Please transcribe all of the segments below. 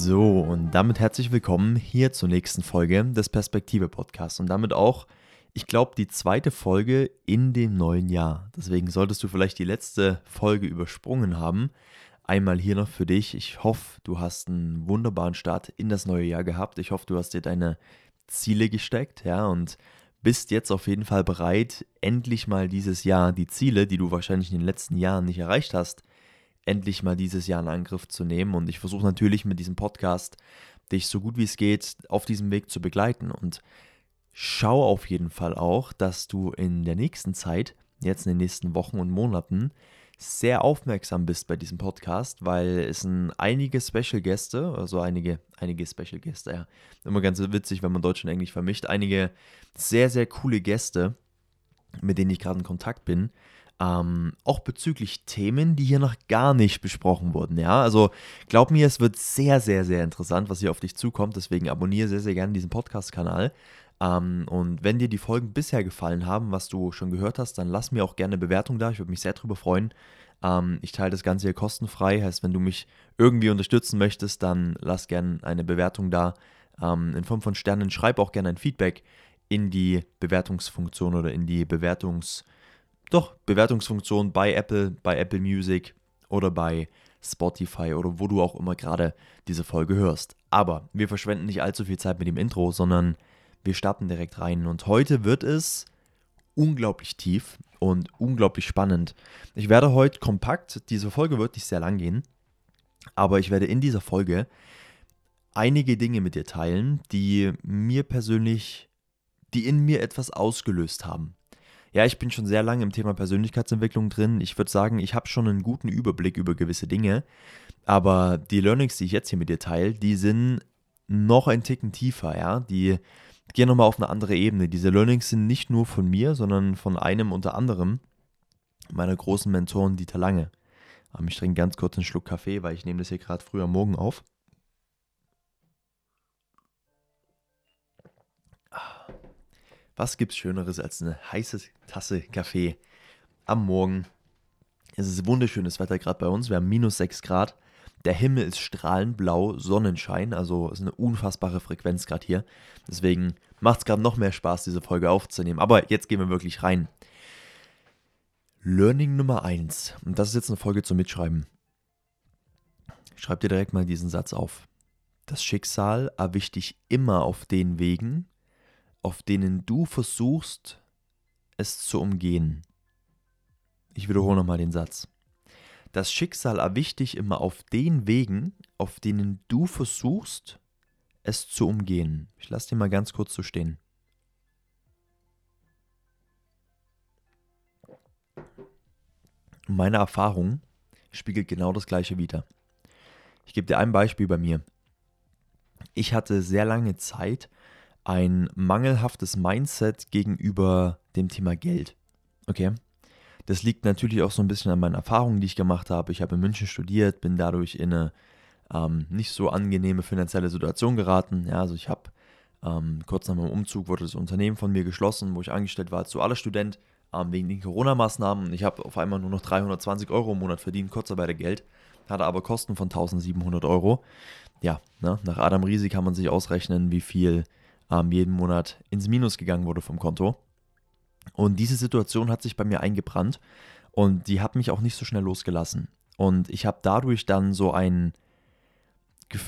So, und damit herzlich willkommen hier zur nächsten Folge des Perspektive Podcasts und damit auch, ich glaube, die zweite Folge in dem neuen Jahr. Deswegen solltest du vielleicht die letzte Folge übersprungen haben. Einmal hier noch für dich. Ich hoffe, du hast einen wunderbaren Start in das neue Jahr gehabt. Ich hoffe, du hast dir deine Ziele gesteckt, ja, und bist jetzt auf jeden Fall bereit, endlich mal dieses Jahr die Ziele, die du wahrscheinlich in den letzten Jahren nicht erreicht hast, endlich mal dieses Jahr in Angriff zu nehmen. Und ich versuche natürlich mit diesem Podcast dich so gut wie es geht auf diesem Weg zu begleiten. Und schau auf jeden Fall auch, dass du in der nächsten Zeit, jetzt in den nächsten Wochen und Monaten, sehr aufmerksam bist bei diesem Podcast, weil es sind einige Special Gäste, also einige, einige Special Gäste, ja. Immer ganz witzig, wenn man Deutsch und Englisch vermischt. Einige sehr, sehr coole Gäste, mit denen ich gerade in Kontakt bin, ähm, auch bezüglich Themen, die hier noch gar nicht besprochen wurden. Ja, also glaub mir, es wird sehr, sehr, sehr interessant, was hier auf dich zukommt. Deswegen abonniere sehr, sehr gerne diesen Podcast-Kanal. Ähm, und wenn dir die Folgen bisher gefallen haben, was du schon gehört hast, dann lass mir auch gerne eine Bewertung da. Ich würde mich sehr darüber freuen. Ähm, ich teile das Ganze hier kostenfrei. Heißt, wenn du mich irgendwie unterstützen möchtest, dann lass gerne eine Bewertung da ähm, in Form von Sternen. Schreib auch gerne ein Feedback in die Bewertungsfunktion oder in die Bewertungs- doch, Bewertungsfunktion bei Apple, bei Apple Music oder bei Spotify oder wo du auch immer gerade diese Folge hörst. Aber wir verschwenden nicht allzu viel Zeit mit dem Intro, sondern wir starten direkt rein. Und heute wird es unglaublich tief und unglaublich spannend. Ich werde heute kompakt, diese Folge wird nicht sehr lang gehen, aber ich werde in dieser Folge einige Dinge mit dir teilen, die mir persönlich, die in mir etwas ausgelöst haben. Ja, ich bin schon sehr lange im Thema Persönlichkeitsentwicklung drin. Ich würde sagen, ich habe schon einen guten Überblick über gewisse Dinge. Aber die Learnings, die ich jetzt hier mit dir teile, die sind noch ein Ticken tiefer, ja. Die gehen nochmal auf eine andere Ebene. Diese Learnings sind nicht nur von mir, sondern von einem unter anderem meiner großen Mentoren Dieter Lange. Ähm, ich trinke ganz kurz einen Schluck Kaffee, weil ich nehme das hier gerade früh am Morgen auf. Was gibt's Schöneres als eine heiße Tasse Kaffee am Morgen? Es ist wunderschönes Wetter gerade bei uns. Wir haben minus 6 Grad. Der Himmel ist strahlend blau, Sonnenschein, also ist eine unfassbare Frequenz gerade hier. Deswegen macht es gerade noch mehr Spaß, diese Folge aufzunehmen. Aber jetzt gehen wir wirklich rein. Learning Nummer 1. Und das ist jetzt eine Folge zum Mitschreiben. Schreib dir direkt mal diesen Satz auf. Das Schicksal erwischt dich immer auf den Wegen, auf denen du versuchst, es zu umgehen. Ich wiederhole nochmal den Satz. Das Schicksal erwischt dich immer auf den Wegen, auf denen du versuchst, es zu umgehen. Ich lasse den mal ganz kurz so stehen. Meine Erfahrung spiegelt genau das gleiche wider. Ich gebe dir ein Beispiel bei mir. Ich hatte sehr lange Zeit ein mangelhaftes Mindset gegenüber dem Thema Geld. Okay? Das liegt natürlich auch so ein bisschen an meinen Erfahrungen, die ich gemacht habe. Ich habe in München studiert, bin dadurch in eine ähm, nicht so angenehme finanzielle Situation geraten. Ja, also ich habe ähm, kurz nach meinem Umzug wurde das Unternehmen von mir geschlossen, wo ich angestellt war als dualer Student ähm, wegen den Corona-Maßnahmen. Ich habe auf einmal nur noch 320 Euro im Monat verdient, Kurzarbeitergeld, hatte aber Kosten von 1700 Euro. Ja, ne, nach Adam Riesi kann man sich ausrechnen, wie viel ähm, jeden Monat ins Minus gegangen wurde vom Konto. Und diese Situation hat sich bei mir eingebrannt und die hat mich auch nicht so schnell losgelassen. Und ich habe dadurch dann so ein,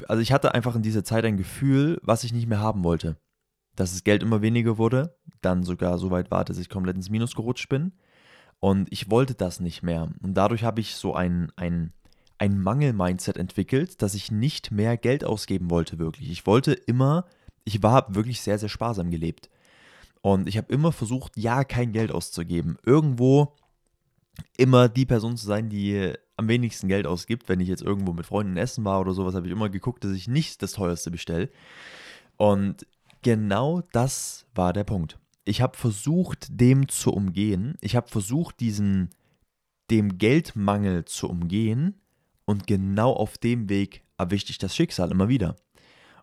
also ich hatte einfach in dieser Zeit ein Gefühl, was ich nicht mehr haben wollte. Dass das Geld immer weniger wurde, dann sogar so weit war, dass ich komplett ins Minus gerutscht bin. Und ich wollte das nicht mehr. Und dadurch habe ich so ein, ein, ein Mangel-Mindset entwickelt, dass ich nicht mehr Geld ausgeben wollte, wirklich. Ich wollte immer ich war wirklich sehr, sehr sparsam gelebt. Und ich habe immer versucht, ja, kein Geld auszugeben. Irgendwo immer die Person zu sein, die am wenigsten Geld ausgibt. Wenn ich jetzt irgendwo mit Freunden essen war oder sowas, habe ich immer geguckt, dass ich nicht das teuerste bestelle. Und genau das war der Punkt. Ich habe versucht, dem zu umgehen. Ich habe versucht, diesen dem Geldmangel zu umgehen. Und genau auf dem Weg erwischte ich das Schicksal immer wieder.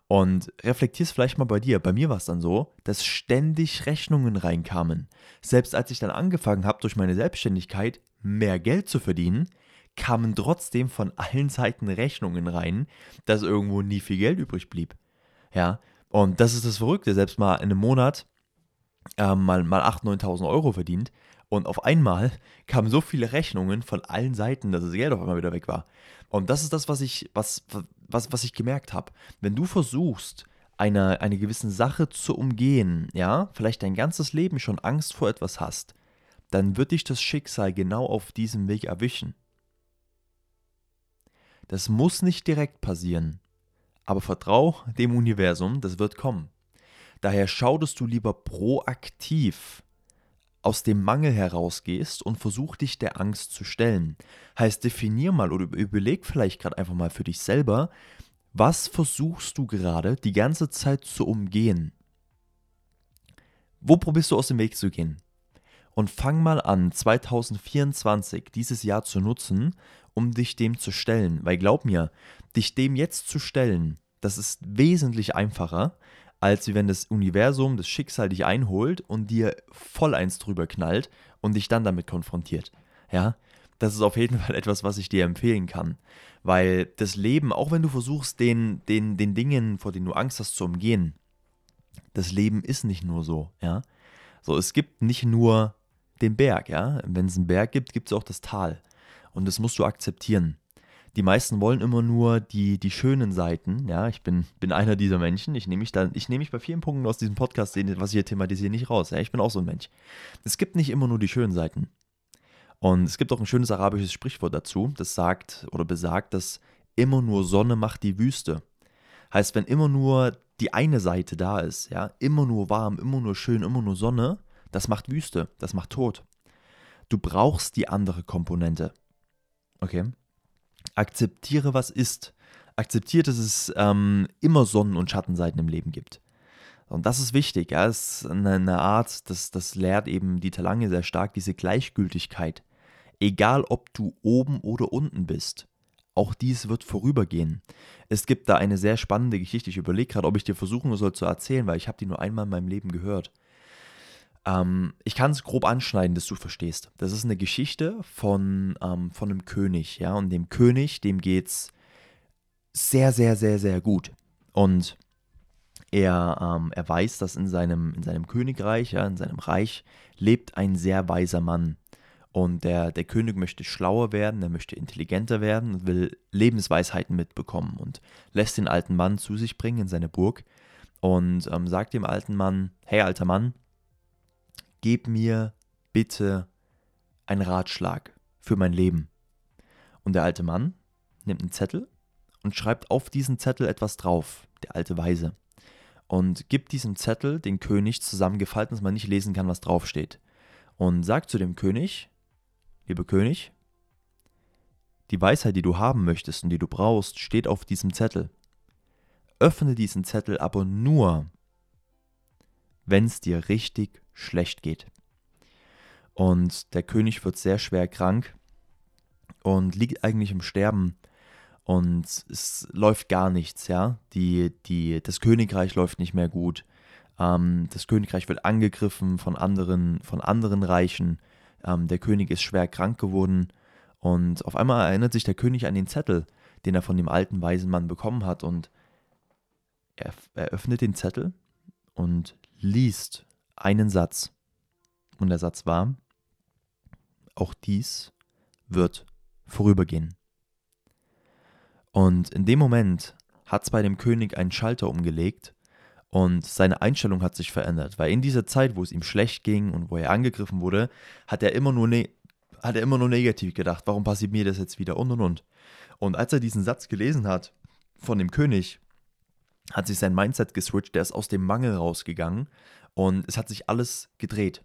Und reflektier's vielleicht mal bei dir. Bei mir war es dann so, dass ständig Rechnungen reinkamen. Selbst als ich dann angefangen habe, durch meine Selbstständigkeit mehr Geld zu verdienen, kamen trotzdem von allen Seiten Rechnungen rein, dass irgendwo nie viel Geld übrig blieb. Ja, und das ist das Verrückte, selbst mal in einem Monat äh, mal, mal 8.000, 9.000 Euro verdient und auf einmal kamen so viele Rechnungen von allen Seiten, dass das Geld auf einmal wieder weg war. Und das ist das, was ich, was, was, was ich gemerkt habe. Wenn du versuchst, eine, eine gewisse Sache zu umgehen, ja, vielleicht dein ganzes Leben schon Angst vor etwas hast, dann wird dich das Schicksal genau auf diesem Weg erwischen. Das muss nicht direkt passieren, aber vertrau dem Universum, das wird kommen. Daher schau, dass du lieber proaktiv aus dem Mangel herausgehst und versuch dich der Angst zu stellen. Heißt, definier mal oder überleg vielleicht gerade einfach mal für dich selber, was versuchst du gerade die ganze Zeit zu umgehen? Wo probierst du aus dem Weg zu gehen? Und fang mal an, 2024, dieses Jahr zu nutzen, um dich dem zu stellen. Weil glaub mir, dich dem jetzt zu stellen, das ist wesentlich einfacher, als wenn das Universum, das Schicksal dich einholt und dir voll eins drüber knallt und dich dann damit konfrontiert. Ja, das ist auf jeden Fall etwas, was ich dir empfehlen kann. Weil das Leben, auch wenn du versuchst, den, den, den Dingen, vor denen du Angst hast, zu umgehen, das Leben ist nicht nur so, ja. So, es gibt nicht nur den Berg, ja. Wenn es einen Berg gibt, gibt es auch das Tal. Und das musst du akzeptieren die meisten wollen immer nur die, die schönen Seiten. Ja, ich bin, bin einer dieser Menschen. Ich nehme mich, da, ich nehme mich bei vielen Punkten aus diesem Podcast, was ich hier thematisiere, nicht raus. Ja, ich bin auch so ein Mensch. Es gibt nicht immer nur die schönen Seiten. Und es gibt auch ein schönes arabisches Sprichwort dazu, das sagt oder besagt, dass immer nur Sonne macht die Wüste. Heißt, wenn immer nur die eine Seite da ist, ja, immer nur warm, immer nur schön, immer nur Sonne, das macht Wüste, das macht Tod. Du brauchst die andere Komponente. Okay? Akzeptiere, was ist. Akzeptiere, dass es ähm, immer Sonnen- und Schattenseiten im Leben gibt. Und das ist wichtig. Ja, es ist eine, eine Art, das, das lehrt eben Dieter Lange sehr stark, diese Gleichgültigkeit. Egal, ob du oben oder unten bist. Auch dies wird vorübergehen. Es gibt da eine sehr spannende Geschichte. Ich überlege gerade, ob ich dir versuchen soll zu erzählen, weil ich habe die nur einmal in meinem Leben gehört. Ähm, ich kann es grob anschneiden, dass du verstehst. Das ist eine Geschichte von, ähm, von einem König, ja, und dem König, dem geht's sehr, sehr, sehr, sehr gut. Und er, ähm, er weiß, dass in seinem, in seinem Königreich, ja, in seinem Reich, lebt ein sehr weiser Mann. Und der, der König möchte schlauer werden, er möchte intelligenter werden und will Lebensweisheiten mitbekommen und lässt den alten Mann zu sich bringen in seine Burg und ähm, sagt dem alten Mann, hey alter Mann, gib mir bitte einen Ratschlag für mein Leben. Und der alte Mann nimmt einen Zettel und schreibt auf diesen Zettel etwas drauf, der alte Weise, und gibt diesem Zettel den König zusammengefalten, dass man nicht lesen kann, was draufsteht. Und sagt zu dem König, lieber König, die Weisheit, die du haben möchtest und die du brauchst, steht auf diesem Zettel. Öffne diesen Zettel aber nur, wenn es dir richtig schlecht geht. Und der König wird sehr schwer krank und liegt eigentlich im Sterben. Und es läuft gar nichts, ja. Die, die, das Königreich läuft nicht mehr gut. Ähm, das Königreich wird angegriffen von anderen, von anderen Reichen. Ähm, der König ist schwer krank geworden. Und auf einmal erinnert sich der König an den Zettel, den er von dem alten weisen Mann bekommen hat. Und er, er öffnet den Zettel und liest einen Satz. Und der Satz war, auch dies wird vorübergehen. Und in dem Moment hat es bei dem König einen Schalter umgelegt und seine Einstellung hat sich verändert, weil in dieser Zeit, wo es ihm schlecht ging und wo er angegriffen wurde, hat er immer nur, ne hat er immer nur negativ gedacht, warum passiert mir das jetzt wieder und und und. Und als er diesen Satz gelesen hat von dem König, hat sich sein Mindset geswitcht, der ist aus dem Mangel rausgegangen und es hat sich alles gedreht.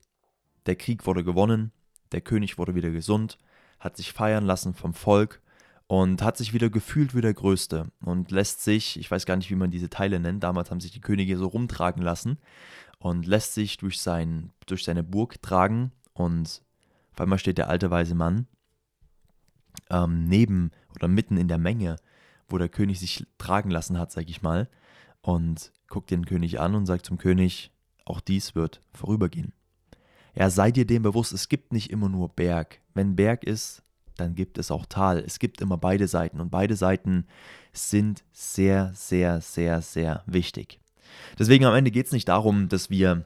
Der Krieg wurde gewonnen, der König wurde wieder gesund, hat sich feiern lassen vom Volk und hat sich wieder gefühlt wie der Größte und lässt sich, ich weiß gar nicht, wie man diese Teile nennt, damals haben sich die Könige so rumtragen lassen und lässt sich durch, sein, durch seine Burg tragen und auf einmal steht der alte weise Mann ähm, neben oder mitten in der Menge, wo der König sich tragen lassen hat, sag ich mal, und guckt den König an und sagt zum König, auch dies wird vorübergehen. Ja, sei dir dem bewusst, es gibt nicht immer nur Berg. Wenn Berg ist, dann gibt es auch Tal. Es gibt immer beide Seiten und beide Seiten sind sehr, sehr, sehr, sehr wichtig. Deswegen am Ende geht es nicht darum, dass wir,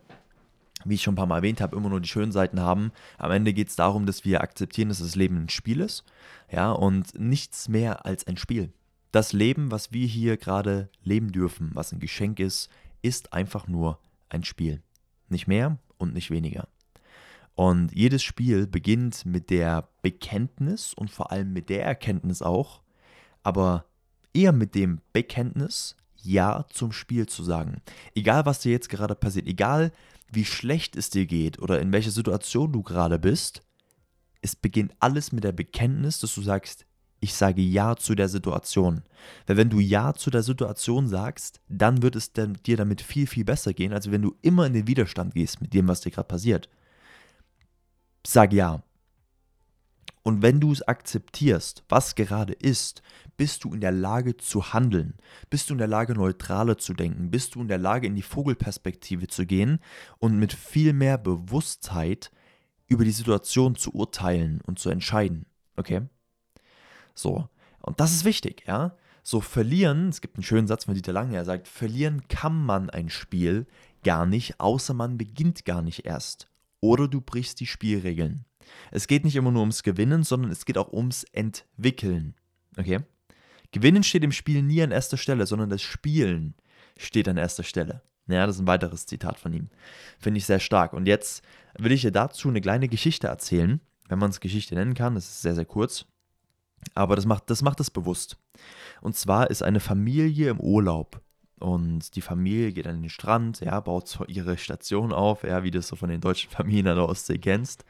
wie ich schon ein paar Mal erwähnt habe, immer nur die schönen Seiten haben. Am Ende geht es darum, dass wir akzeptieren, dass das Leben ein Spiel ist. Ja, und nichts mehr als ein Spiel. Das Leben, was wir hier gerade leben dürfen, was ein Geschenk ist, ist einfach nur ein Spiel. Nicht mehr und nicht weniger. Und jedes Spiel beginnt mit der Bekenntnis und vor allem mit der Erkenntnis auch, aber eher mit dem Bekenntnis, Ja zum Spiel zu sagen. Egal, was dir jetzt gerade passiert, egal wie schlecht es dir geht oder in welcher Situation du gerade bist, es beginnt alles mit der Bekenntnis, dass du sagst, ich sage Ja zu der Situation. Weil wenn du Ja zu der Situation sagst, dann wird es dir damit viel, viel besser gehen, als wenn du immer in den Widerstand gehst mit dem, was dir gerade passiert. Sag Ja. Und wenn du es akzeptierst, was gerade ist, bist du in der Lage zu handeln, bist du in der Lage neutraler zu denken, bist du in der Lage in die Vogelperspektive zu gehen und mit viel mehr Bewusstheit über die Situation zu urteilen und zu entscheiden. Okay? So. Und das ist wichtig, ja? So verlieren, es gibt einen schönen Satz von Dieter Lange, er sagt, verlieren kann man ein Spiel gar nicht, außer man beginnt gar nicht erst. Oder du brichst die Spielregeln. Es geht nicht immer nur ums Gewinnen, sondern es geht auch ums Entwickeln. Okay? Gewinnen steht im Spiel nie an erster Stelle, sondern das Spielen steht an erster Stelle. Ja, das ist ein weiteres Zitat von ihm. Finde ich sehr stark. Und jetzt will ich dir dazu eine kleine Geschichte erzählen, wenn man es Geschichte nennen kann. Das ist sehr, sehr kurz. Aber das macht, das macht es bewusst. Und zwar ist eine Familie im Urlaub. Und die Familie geht an den Strand, ja, baut ihre Station auf, ja, wie du es so von den deutschen Familien an der Ostsee kennst.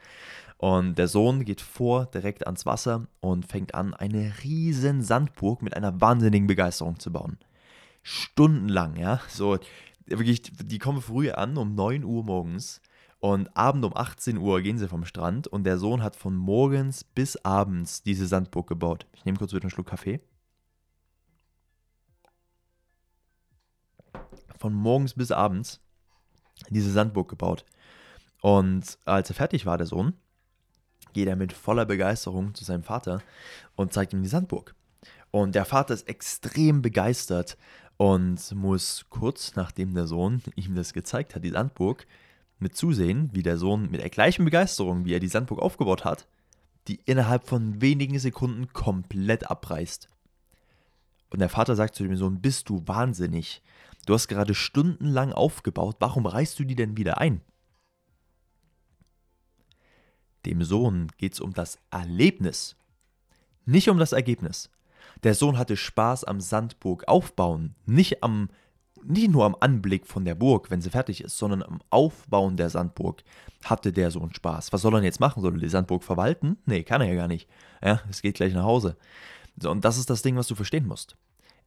Und der Sohn geht vor, direkt ans Wasser und fängt an, eine riesen Sandburg mit einer wahnsinnigen Begeisterung zu bauen. Stundenlang, ja, so wirklich, die kommen früh an, um 9 Uhr morgens und abend um 18 Uhr gehen sie vom Strand und der Sohn hat von morgens bis abends diese Sandburg gebaut. Ich nehme kurz wieder einen Schluck Kaffee. Von morgens bis abends diese Sandburg gebaut. Und als er fertig war, der Sohn, geht er mit voller Begeisterung zu seinem Vater und zeigt ihm die Sandburg. Und der Vater ist extrem begeistert und muss kurz nachdem der Sohn ihm das gezeigt hat, die Sandburg, mit zusehen, wie der Sohn mit der gleichen Begeisterung, wie er die Sandburg aufgebaut hat, die innerhalb von wenigen Sekunden komplett abreißt. Und der Vater sagt zu dem Sohn, bist du wahnsinnig? Du hast gerade stundenlang aufgebaut, warum reißt du die denn wieder ein? Dem Sohn geht es um das Erlebnis, nicht um das Ergebnis. Der Sohn hatte Spaß am Sandburg aufbauen, nicht am nicht nur am Anblick von der Burg, wenn sie fertig ist, sondern am Aufbauen der Sandburg hatte der Sohn Spaß. Was soll er jetzt machen? Soll er die Sandburg verwalten? Nee, kann er ja gar nicht. Ja, es geht gleich nach Hause. So, und das ist das Ding, was du verstehen musst.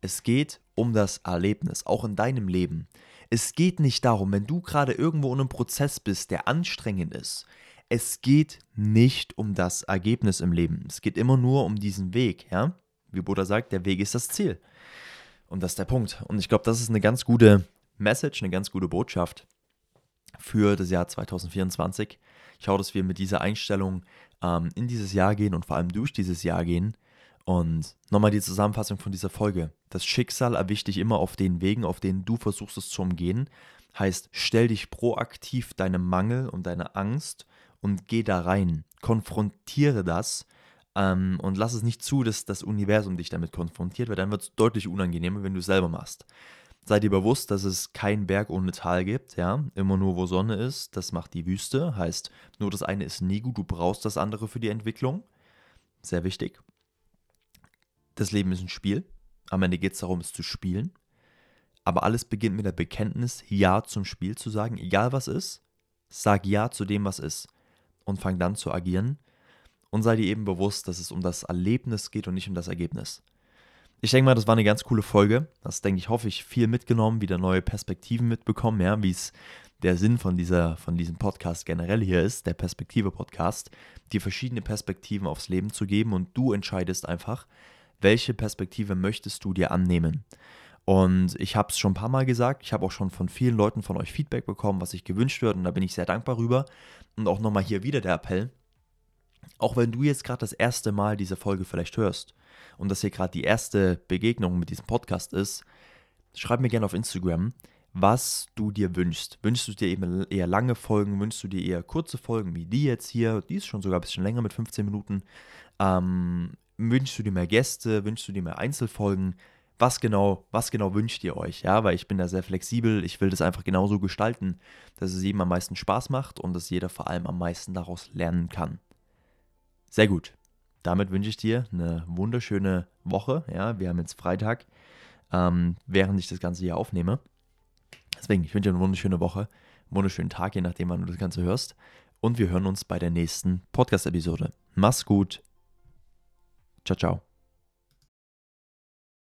Es geht um das Erlebnis, auch in deinem Leben. Es geht nicht darum, wenn du gerade irgendwo in einem Prozess bist, der anstrengend ist. Es geht nicht um das Ergebnis im Leben. Es geht immer nur um diesen Weg, ja? Wie Buddha sagt, der Weg ist das Ziel. Und das ist der Punkt. Und ich glaube, das ist eine ganz gute Message, eine ganz gute Botschaft für das Jahr 2024. Ich hoffe, dass wir mit dieser Einstellung ähm, in dieses Jahr gehen und vor allem durch dieses Jahr gehen. Und nochmal die Zusammenfassung von dieser Folge. Das Schicksal erwischt dich immer auf den Wegen, auf denen du versuchst es zu umgehen. Heißt, stell dich proaktiv deinem Mangel und deiner Angst und geh da rein. Konfrontiere das ähm, und lass es nicht zu, dass das Universum dich damit konfrontiert, weil dann wird es deutlich unangenehmer, wenn du es selber machst. Sei dir bewusst, dass es keinen Berg ohne Tal gibt, ja. Immer nur, wo Sonne ist, das macht die Wüste. Heißt, nur das eine ist nie gut, du brauchst das andere für die Entwicklung. Sehr wichtig. Das Leben ist ein Spiel. Am Ende geht es darum, es zu spielen. Aber alles beginnt mit der Bekenntnis, Ja zum Spiel zu sagen, egal was ist. Sag Ja zu dem, was ist. Und fang dann zu agieren und sei dir eben bewusst, dass es um das Erlebnis geht und nicht um das Ergebnis. Ich denke mal, das war eine ganz coole Folge. Das denke ich, hoffe ich, viel mitgenommen, wieder neue Perspektiven mitbekommen, ja, wie es der Sinn von, dieser, von diesem Podcast generell hier ist, der Perspektive-Podcast, dir verschiedene Perspektiven aufs Leben zu geben und du entscheidest einfach, welche Perspektive möchtest du dir annehmen. Und ich habe es schon ein paar Mal gesagt, ich habe auch schon von vielen Leuten von euch Feedback bekommen, was sich gewünscht wird und da bin ich sehr dankbar rüber. Und auch nochmal hier wieder der Appell, Auch wenn du jetzt gerade das erste Mal diese Folge vielleicht hörst und das hier gerade die erste Begegnung mit diesem Podcast ist, schreib mir gerne auf Instagram, was du dir wünschst. Wünschst du dir eben eher lange Folgen, wünschst du dir eher kurze Folgen wie die jetzt hier, die ist schon sogar ein bisschen länger mit 15 Minuten. Ähm, wünschst du dir mehr Gäste, wünschst du dir mehr Einzelfolgen? Was genau, was genau wünscht ihr euch? Ja, weil ich bin da sehr flexibel. Ich will das einfach genauso gestalten, dass es jedem am meisten Spaß macht und dass jeder vor allem am meisten daraus lernen kann. Sehr gut. Damit wünsche ich dir eine wunderschöne Woche. Ja, wir haben jetzt Freitag, ähm, während ich das Ganze hier aufnehme. Deswegen, ich wünsche dir eine wunderschöne Woche, einen wunderschönen Tag, je nachdem, wann du das Ganze hörst. Und wir hören uns bei der nächsten Podcast-Episode. Mach's gut. Ciao, ciao.